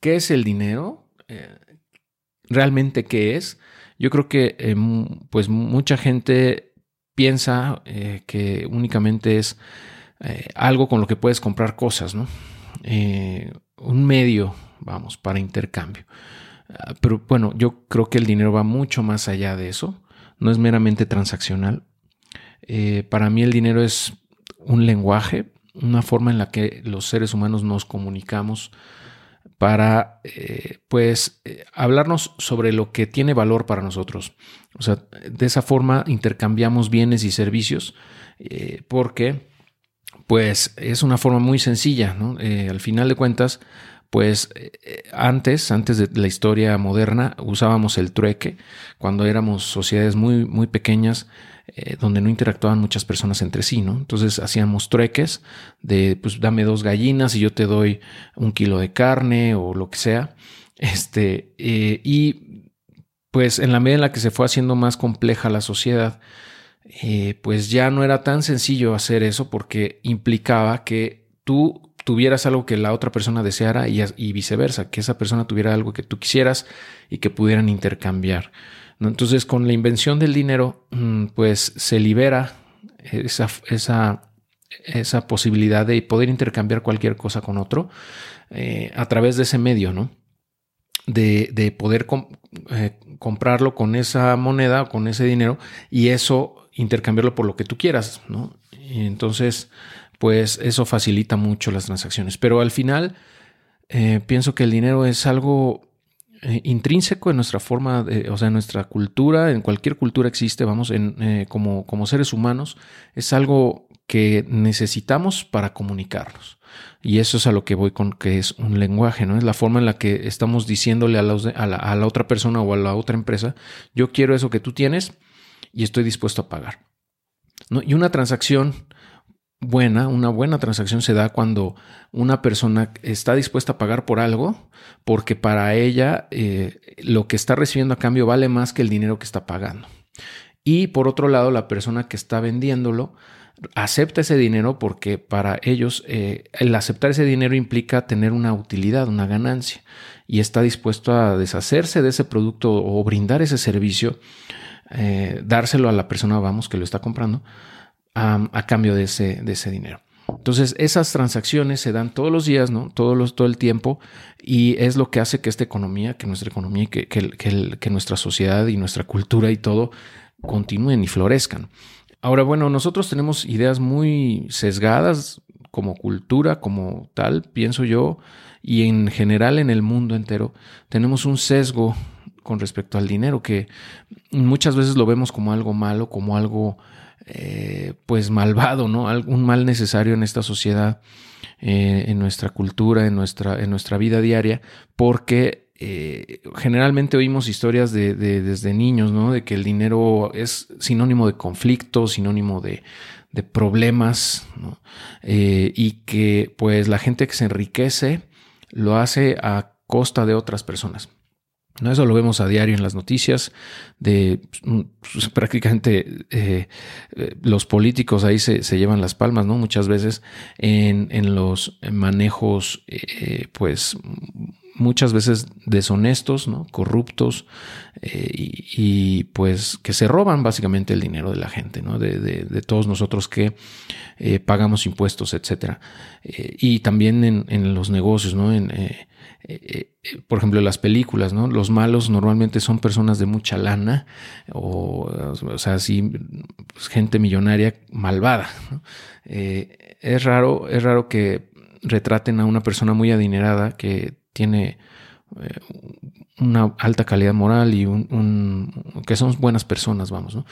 ¿Qué es el dinero? Eh, ¿Realmente qué es? Yo creo que eh, pues mucha gente piensa eh, que únicamente es algo con lo que puedes comprar cosas, ¿no? un medio, vamos, para intercambio. Ah, pero bueno, yo creo que el dinero va mucho más allá de eso. No es meramente transaccional. para mí el dinero es un lenguaje, una forma en la que los seres humanos nos comunicamos para, eh, pues, eh, hablarnos sobre lo que tiene valor para nosotros. O sea, de esa forma intercambiamos bienes y servicios eh, porque, pues, es una forma muy sencilla, ¿no? al final de cuentas, pues antes, antes de la historia moderna, usábamos el trueque. Cuando éramos sociedades muy, muy pequeñas, eh, donde no interactuaban muchas personas entre sí, ¿no? Entonces hacíamos trueques de, pues dame dos gallinas y yo te doy un kilo de carne o lo que sea. Este, eh, y pues en la medida en la que se fue haciendo más compleja la sociedad, eh, pues ya no era tan sencillo hacer eso porque implicaba que tú tuvieras algo que la otra persona deseara y, y viceversa, que esa persona tuviera algo que tú quisieras y que pudieran intercambiar. Entonces, con la invención del dinero, mm, pues se libera esa, esa, esa posibilidad de poder intercambiar cualquier cosa con otro eh, a través de ese medio, ¿no? De, poder eh, comprarlo con esa moneda o con ese dinero y eso intercambiarlo por lo que tú quieras, ¿no? entonces, pues eso facilita mucho las transacciones. Pero al final, eh, pienso que el dinero es algo eh, intrínseco en nuestra forma, o sea, en nuestra cultura, en cualquier cultura existe, vamos, en, eh, como, como seres humanos, es algo que necesitamos para comunicarnos. Y eso es a lo que voy con que es un lenguaje, ¿no? Es la forma en la que estamos diciéndole a la, a la otra persona o a la otra empresa, yo quiero eso que tú tienes y estoy dispuesto a pagar. Y una transacción buena, una buena transacción se da cuando una persona está dispuesta a pagar por algo porque para ella eh, lo que está recibiendo a cambio vale más que el dinero que está pagando. Y por otro lado, la persona que está vendiéndolo acepta ese dinero porque para ellos eh, el aceptar ese dinero implica tener una utilidad, una ganancia y está dispuesto a deshacerse de ese producto o brindar ese servicio, eh, dárselo a la persona, vamos, que lo está comprando a, cambio de ese, de ese dinero. Entonces, esas transacciones se dan todos los días, ¿no? Todo, los, todo el tiempo, y es lo que hace que esta economía, que nuestra economía, que, que, que, nuestra sociedad y nuestra cultura y todo continúen y florezcan. Ahora, bueno, nosotros tenemos ideas muy sesgadas como cultura, como tal, pienso yo, y en general en el mundo entero, tenemos un sesgo con respecto al dinero que muchas veces lo vemos como algo malo, como algo eh, pues malvado, ¿no? Un mal necesario en esta sociedad, eh, en nuestra cultura, en nuestra, en nuestra vida diaria, porque eh, generalmente oímos historias de, desde niños, ¿no? De que el dinero es sinónimo de conflicto, sinónimo de, de problemas, y que pues la gente que se enriquece lo hace a costa de otras personas. ¿No? Eso lo vemos a diario en las noticias de pues, prácticamente eh, eh, los políticos ahí se, llevan las palmas, ¿no? Muchas veces en, los manejos, eh, pues muchas veces deshonestos, ¿no? corruptos y, pues que se roban básicamente el dinero de la gente, ¿no? de, todos nosotros que pagamos impuestos, etcétera. y también en, en, los negocios, ¿no? En, eh, eh, por ejemplo, las películas, ¿no? Los malos normalmente son personas de mucha lana o, o sea, así, pues, gente millonaria malvada. Eh, es raro, es raro que retraten a una persona muy adinerada que tiene una alta calidad moral y un, que son buenas personas, vamos, ¿no?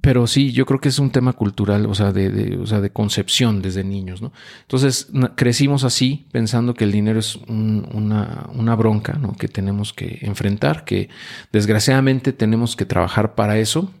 Pero sí, yo creo que es un tema cultural, o sea, de, o sea, de concepción desde niños, ¿no? Entonces crecimos así, pensando que el dinero es una, una, bronca, ¿no? Que tenemos que enfrentar, que desgraciadamente tenemos que trabajar para eso,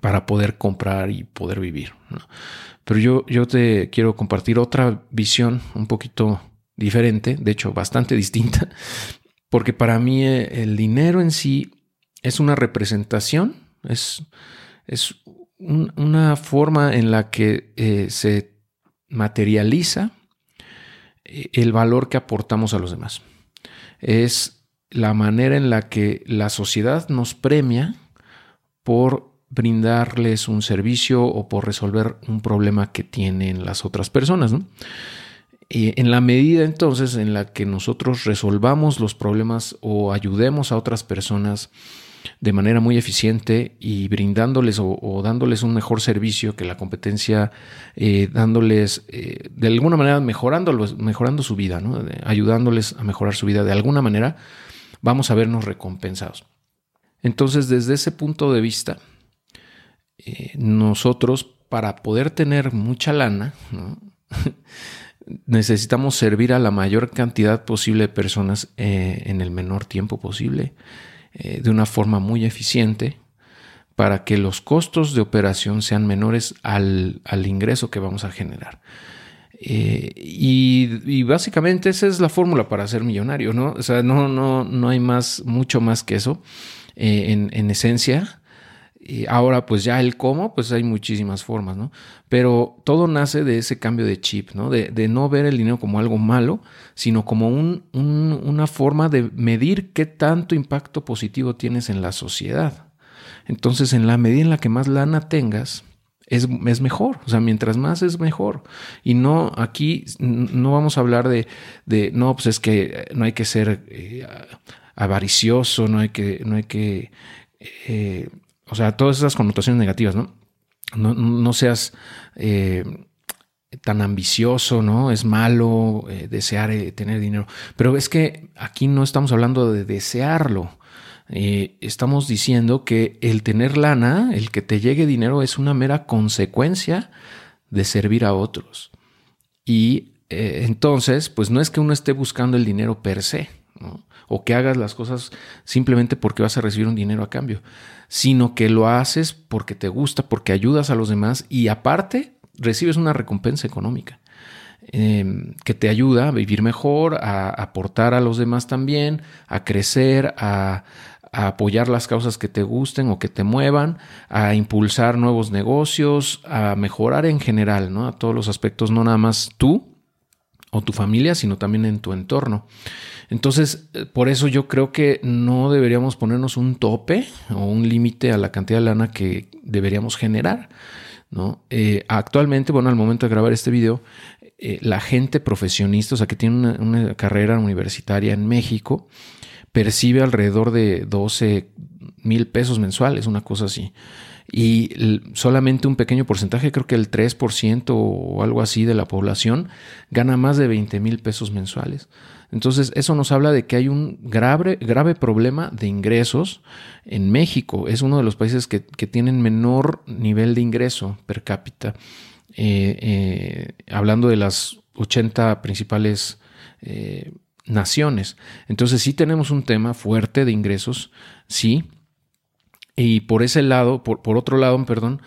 para poder comprar y poder vivir, ¿no? Pero yo, yo te quiero compartir otra visión un poquito diferente, de hecho, bastante distinta, porque para mí eh, el dinero en sí es una representación, es es una forma en la que eh, se materializa eh, el valor que aportamos a los demás. Es la manera en la que la sociedad nos premia por brindarles un servicio o por resolver un problema que tienen las otras personas. Y en la medida entonces en la que nosotros resolvamos los problemas o ayudemos a otras personas de manera muy eficiente y brindándoles o, dándoles un mejor servicio que la competencia, eh, dándoles eh, de alguna manera mejorando, mejorando su vida, ayudándoles a mejorar su vida de alguna manera, vamos a vernos recompensados. Entonces, desde ese punto de vista, eh, nosotros para poder tener mucha lana, necesitamos servir a la mayor cantidad posible de personas en el menor tiempo posible. Eh, de una forma muy eficiente para que los costos de operación sean menores al, ingreso que vamos a generar. Eh, y, básicamente esa es la fórmula para ser millonario, ¿no? O sea, no, no, no hay más, mucho más que eso eh, en, en, esencia. Y ahora, pues ya el cómo, pues hay muchísimas formas, ¿no? Pero todo nace de ese cambio de chip, ¿no? De, no ver el dinero como algo malo, sino como un, una forma de medir qué tanto impacto positivo tienes en la sociedad. Entonces, en la medida en la que más lana tengas, es, es, mejor. O sea, mientras más es mejor. Y no, aquí no vamos a hablar de, de no, pues es que no hay que ser eh, avaricioso, no hay que, no hay que eh, o sea, todas esas connotaciones negativas, ¿no? No, seas eh, tan ambicioso, ¿no? Es malo eh, desear eh, tener dinero. Pero es que aquí no estamos hablando de desearlo. estamos diciendo que el tener lana, el que te llegue dinero, es una mera consecuencia de servir a otros. Y entonces, pues no es que uno esté buscando el dinero per se, ¿no? o que hagas las cosas simplemente porque vas a recibir un dinero a cambio, sino que lo haces porque te gusta, porque ayudas a los demás y aparte recibes una recompensa económica. Em, que te ayuda a vivir mejor, a aportar a los demás también, a crecer, a, apoyar las causas que te gusten o que te muevan, a impulsar nuevos negocios, a mejorar en general, ¿no? A todos los aspectos, no nada más tú o tu familia, sino también en tu entorno. Entonces, eh, por eso yo creo que no deberíamos ponernos un tope o un límite a la cantidad de lana que deberíamos generar. ¿no? Eh, actualmente, bueno, al momento de grabar este video, eh, la gente profesionista, o sea, que tiene una, una, carrera universitaria en México, percibe alrededor de 12 mil pesos mensuales, una cosa así y solamente un pequeño porcentaje, creo que el 3% o algo así de la población, gana más de 20 mil pesos mensuales. Entonces, eso nos habla de que hay un grave, grave problema de ingresos en México. Es uno de los países que, tienen menor nivel de ingreso per cápita. Eh, eh, hablando de las 80 principales eh, naciones. Entonces, sí tenemos un tema fuerte de ingresos, sí, y por ese lado, por, por otro lado, perdón,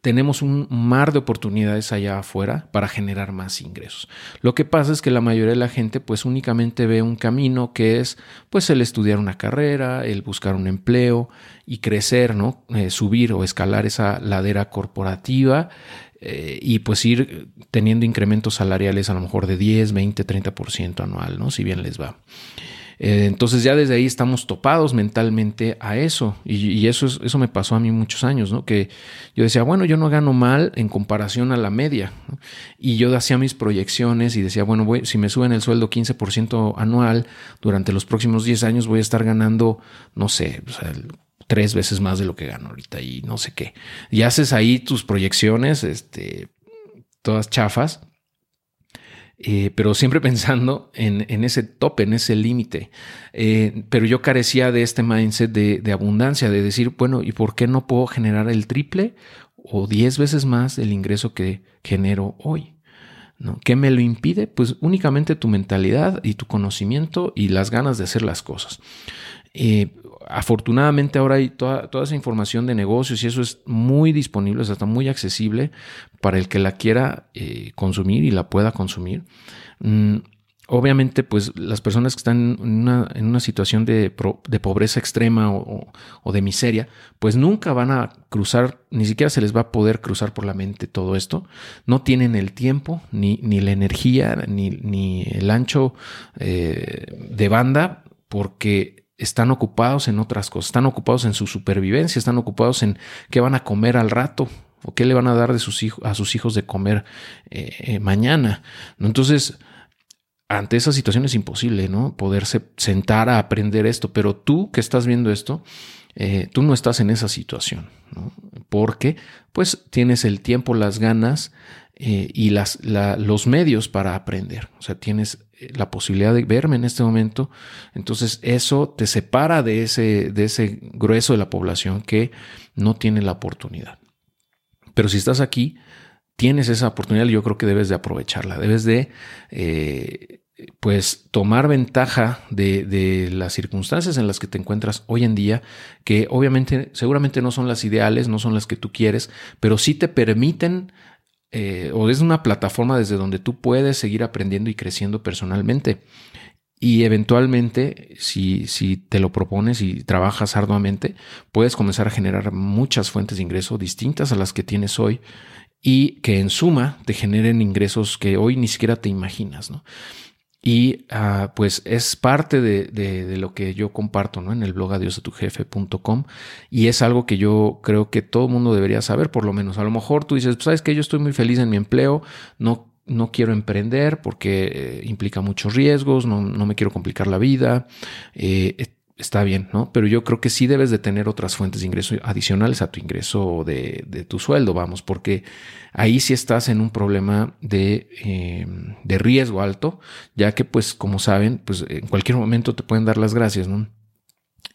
tenemos un mar de oportunidades allá afuera para generar más ingresos. Lo que pasa es que la mayoría de la gente pues únicamente ve un camino que es pues el estudiar una carrera, el buscar un empleo y crecer, ¿no? Eh, subir o escalar esa ladera corporativa eh, y pues ir teniendo incrementos salariales a lo mejor de 10, 20, 30% anual, ¿no? Si bien les va. Eh, entonces ya desde ahí estamos topados mentalmente a eso. Y, eso, eso me pasó a mí muchos años, ¿no? Que yo decía, bueno, yo no gano mal en comparación a la media. Y yo hacía mis proyecciones y decía, bueno, voy, si me suben el sueldo 15% anual durante los próximos 10 años voy a estar ganando, no sé, tres veces más de lo que gano ahorita y no sé qué. Y haces ahí tus proyecciones, este, todas chafas eh, pero siempre pensando en, ese tope, en ese límite. Eh, pero yo carecía de este mindset de, abundancia, de decir, bueno, ¿y por qué no puedo generar el triple o diez veces más del ingreso que genero hoy? ¿No? ¿Qué me lo impide? Pues únicamente tu mentalidad y tu conocimiento y las ganas de hacer las cosas. Eh, afortunadamente ahora hay toda, esa información de negocios y eso es muy disponible, es hasta muy accesible para el que la quiera eh, consumir y la pueda consumir. Mm, obviamente, pues las personas que están en una, situación de, pobreza extrema o, de miseria, pues nunca van a cruzar, ni siquiera se les va a poder cruzar por la mente todo esto. No tienen el tiempo, ni, ni la energía, ni, ni el ancho eh, de banda, porque están ocupados en otras cosas, están ocupados en su supervivencia, están ocupados en qué van a comer al rato, o qué le van a dar de sus hijos, a sus hijos de comer eh, eh, mañana. Entonces, ante esa situación es imposible, ¿no? Poderse sentar a aprender esto, pero tú que estás viendo esto, eh, tú no estás en esa situación, ¿no? Porque pues tienes el tiempo, las ganas y las, los medios para aprender. O sea, tienes la posibilidad de verme en este momento. Entonces eso te separa de ese, de ese grueso de la población que no tiene la oportunidad. Pero si estás aquí, tienes esa oportunidad y yo creo que debes de aprovecharla. Debes de, eh, pues, tomar ventaja de, las circunstancias en las que te encuentras hoy en día, que obviamente, seguramente no son las ideales, no son las que tú quieres, pero sí te permiten eh, o es una plataforma desde donde tú puedes seguir aprendiendo y creciendo personalmente. Y eventualmente, si, si te lo propones y trabajas arduamente, puedes comenzar a generar muchas fuentes de ingreso distintas a las que tienes hoy y que en suma te generen ingresos que hoy ni siquiera te imaginas, ¿no? Y ah, pues es parte de, lo que yo comparto ¿no? en el blog adiosatujefe.com y es algo que yo creo que todo mundo debería saber, por lo menos. A lo mejor tú dices, pues, sabes que yo estoy muy feliz en mi empleo, no no quiero emprender porque eh, implica muchos riesgos, no, me quiero complicar la vida. Eh, está bien, ¿no? Pero yo creo que sí debes de tener otras fuentes de ingreso adicionales a tu ingreso de, tu sueldo, vamos, porque ahí sí estás en un problema de, em, de, riesgo alto, ya que pues como saben, pues en cualquier momento te pueden dar las gracias, ¿no?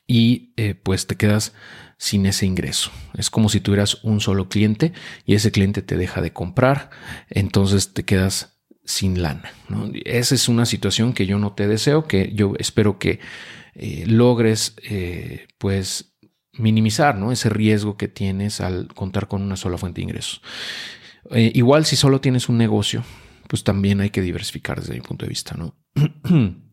Y eh, pues te quedas sin ese ingreso. Es como si tuvieras un solo cliente y ese cliente te deja de comprar, entonces te quedas sin lana. Esa es una situación que yo no te deseo, que yo espero que eh, logres eh, pues minimizar ¿no? ese riesgo que tienes al contar con una sola fuente de ingresos. Eh, igual si solo tienes un negocio, pues también hay que diversificar desde mi punto de vista, ¿no?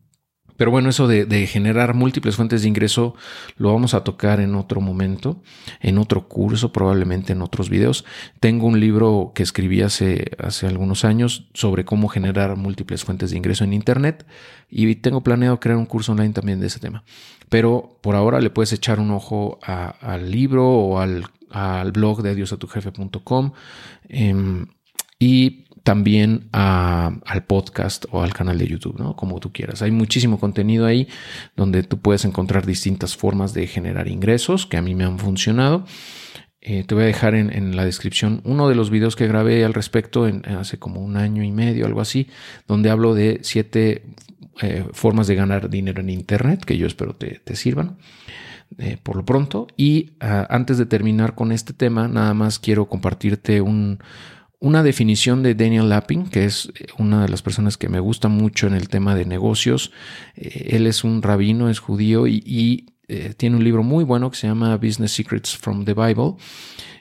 Pero bueno, eso de, generar múltiples fuentes de ingreso lo vamos a tocar en otro momento, en otro curso, probablemente en otros videos. Tengo un libro que escribí hace, hace algunos años sobre cómo generar múltiples fuentes de ingreso en Internet y tengo planeado crear un curso online también de ese tema. Pero por ahora le puedes echar un ojo al libro o al, blog de adiosatujefe.com em, y también al podcast o al canal de YouTube, ¿no? Como tú quieras. Hay muchísimo contenido ahí donde tú puedes encontrar distintas formas de generar ingresos que a mí me han funcionado. Eh, te voy a dejar en, la descripción uno de los videos que grabé al respecto en, hace como un año y medio, algo así, donde hablo de siete eh, formas de ganar dinero en Internet que yo espero te, sirvan. Eh, por lo pronto. Y ah, antes de terminar con este tema, nada más quiero compartirte un, una definición de Daniel Lapping, que es eh, una de las personas que me gusta mucho en el tema de negocios. Eh, él es un rabino, es judío y, eh, tiene un libro muy bueno que se llama Business Secrets from the Bible.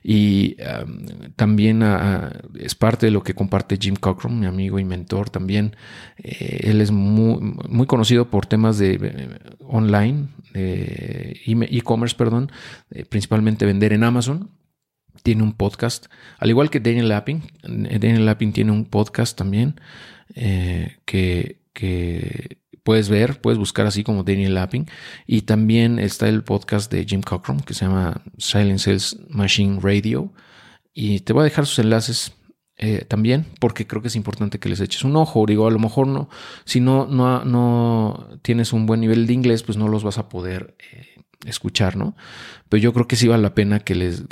Y también ah, ah, es parte de lo que comparte Jim Cochran, mi amigo y mentor también. él es muy, muy, conocido por temas de online, e-commerce, perdón, principalmente vender en Amazon tiene un podcast, al igual que Daniel Lapping. Daniel Lapping tiene un podcast también eh, que, puedes ver, puedes buscar así como Daniel Lapping. Y también está el podcast de Jim Cochran que se llama Silent Sales Machine Radio. Y te voy a dejar sus enlaces eh, también, porque creo que es importante que les eches un ojo. Digo, a lo mejor no, si no, no, no tienes un buen nivel de inglés, pues no los vas a poder eh, escuchar, ¿no? Pero yo creo que sí vale la pena que, les,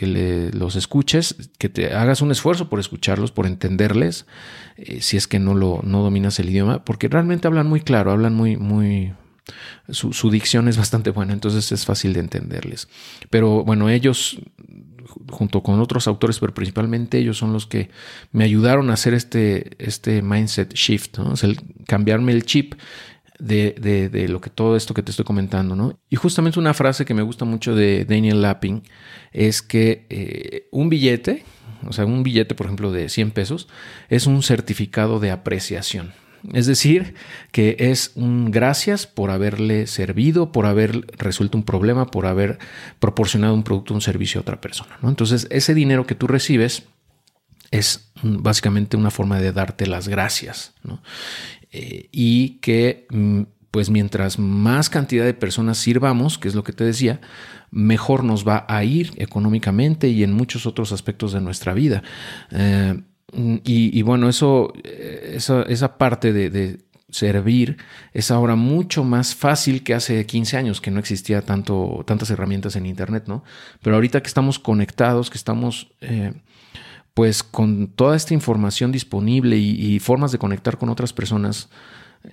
los escuches, que te hagas un esfuerzo por escucharlos, por entenderles, eh, si es que no, lo, no dominas el idioma, porque realmente hablan muy claro, hablan muy, muy, su, su, dicción es bastante buena, entonces es fácil de entenderles. Pero bueno, ellos, junto con otros autores, pero principalmente ellos son los que me ayudaron a hacer este, este mindset shift, ¿no? el cambiarme el chip de, de, lo que todo esto que te estoy comentando, ¿no? Y justamente una frase que me gusta mucho de Daniel Lapping es que eh, un billete, o sea, un billete, por ejemplo, de 100 pesos, es un certificado de apreciación. Es decir, que es un gracias por haberle servido, por haber resuelto un problema, por haber proporcionado un producto un servicio a otra persona. ¿no? Entonces, ese dinero que tú recibes es básicamente una forma de darte las gracias. Eh, y que, mm, pues mientras más cantidad de personas sirvamos, que es lo que te decía, mejor nos va a ir económicamente y en muchos otros aspectos de nuestra vida. Eh, y, bueno, eso, esa, parte de, servir es ahora mucho más fácil que hace 15 años que no existía tanto, tantas herramientas en Internet, ¿no? Pero ahorita que estamos conectados, que estamos eh, pues con toda esta información disponible y, formas de conectar con otras personas,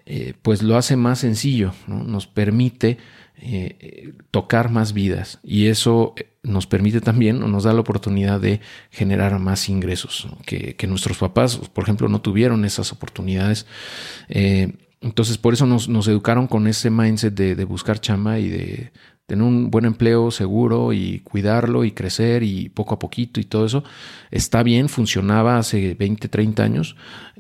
eh, pues lo hace más sencillo, nos permite eh, tocar más vidas. Y eso eh, nos permite también o nos da la oportunidad de generar más ingresos que, nuestros papás, por ejemplo, no tuvieron esas oportunidades. entonces, por eso nos, educaron con ese mindset de, de buscar chamba y de, tener un buen empleo seguro y cuidarlo y crecer y poco a poquito y todo eso, está bien, funcionaba hace 20, 30 años.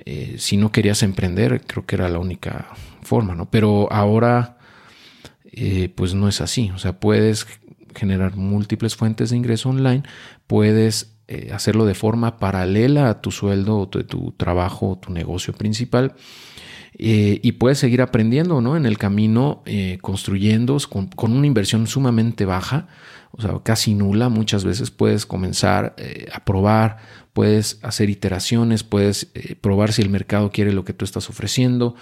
Eh, si no querías emprender, creo que era la única forma, ¿no? Pero ahora, eh, pues no es así. O sea, puedes generar múltiples fuentes de ingreso online, puedes eh, hacerlo de forma paralela a tu sueldo o tu, tu trabajo o tu negocio principal eh, y puedes seguir aprendiendo ¿no? en el camino, eh, construyendo con, una inversión sumamente baja, o sea, casi nula. Muchas veces puedes comenzar eh, a probar, puedes hacer iteraciones, puedes probar si el mercado quiere lo que tú estás ofreciendo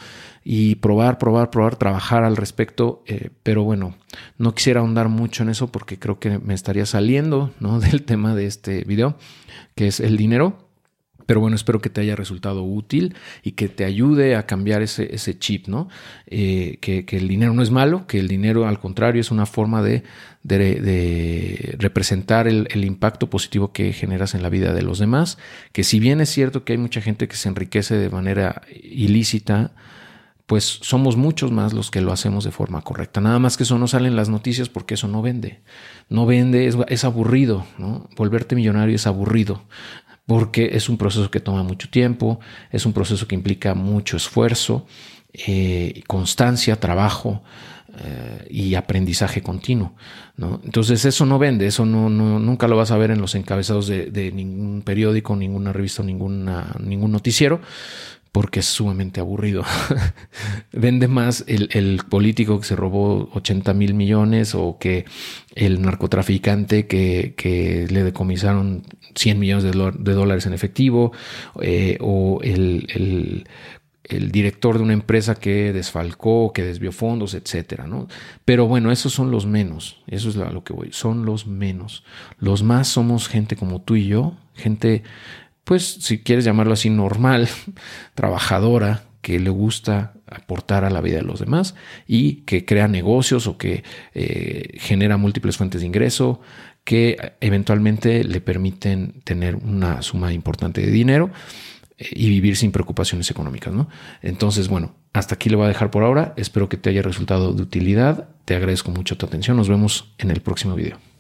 y probar, probar, probar, trabajar al respecto. pero bueno, no quisiera ahondar mucho en eso porque creo que me estaría saliendo ¿no? del tema de este video, que es el dinero. Pero bueno, espero que te haya resultado útil y que te ayude a cambiar ese, ese chip, ¿no? Eh, que, el dinero no es malo, que el dinero al contrario es una forma de, de, representar el, el, impacto positivo que generas en la vida de los demás, que si bien es cierto que hay mucha gente que se enriquece de manera ilícita, pues somos muchos más los que lo hacemos de forma correcta. Nada más que eso no sale en las noticias porque eso no vende. No vende, es, es aburrido, ¿no? Volverte millonario es aburrido porque es un proceso que toma mucho tiempo, es un proceso que implica mucho esfuerzo, eh, constancia, trabajo eh, y aprendizaje continuo. Entonces eso no vende, eso no, nunca lo vas a ver en los encabezados de, ningún periódico, ninguna revista, ninguna, ningún noticiero porque es sumamente aburrido. Vende más el, político que se robó 80 mil millones o que el narcotraficante que, le decomisaron 100 millones de, dólares en efectivo eh, o el, director de una empresa que desfalcó, que desvió fondos, etcétera, ¿no? Pero bueno, esos son los menos, eso es a lo que voy, son los menos. Los más somos gente como tú y yo, gente pues si quieres llamarlo así, normal, trabajadora, que le gusta aportar a la vida de los demás y que crea negocios o que eh, genera múltiples fuentes de ingreso que eventualmente le permiten tener una suma importante de dinero eh, y vivir sin preocupaciones económicas, ¿no? Entonces, bueno, hasta aquí le voy a dejar por ahora. Espero que te haya resultado de utilidad. Te agradezco mucho tu atención. Nos vemos en el próximo video.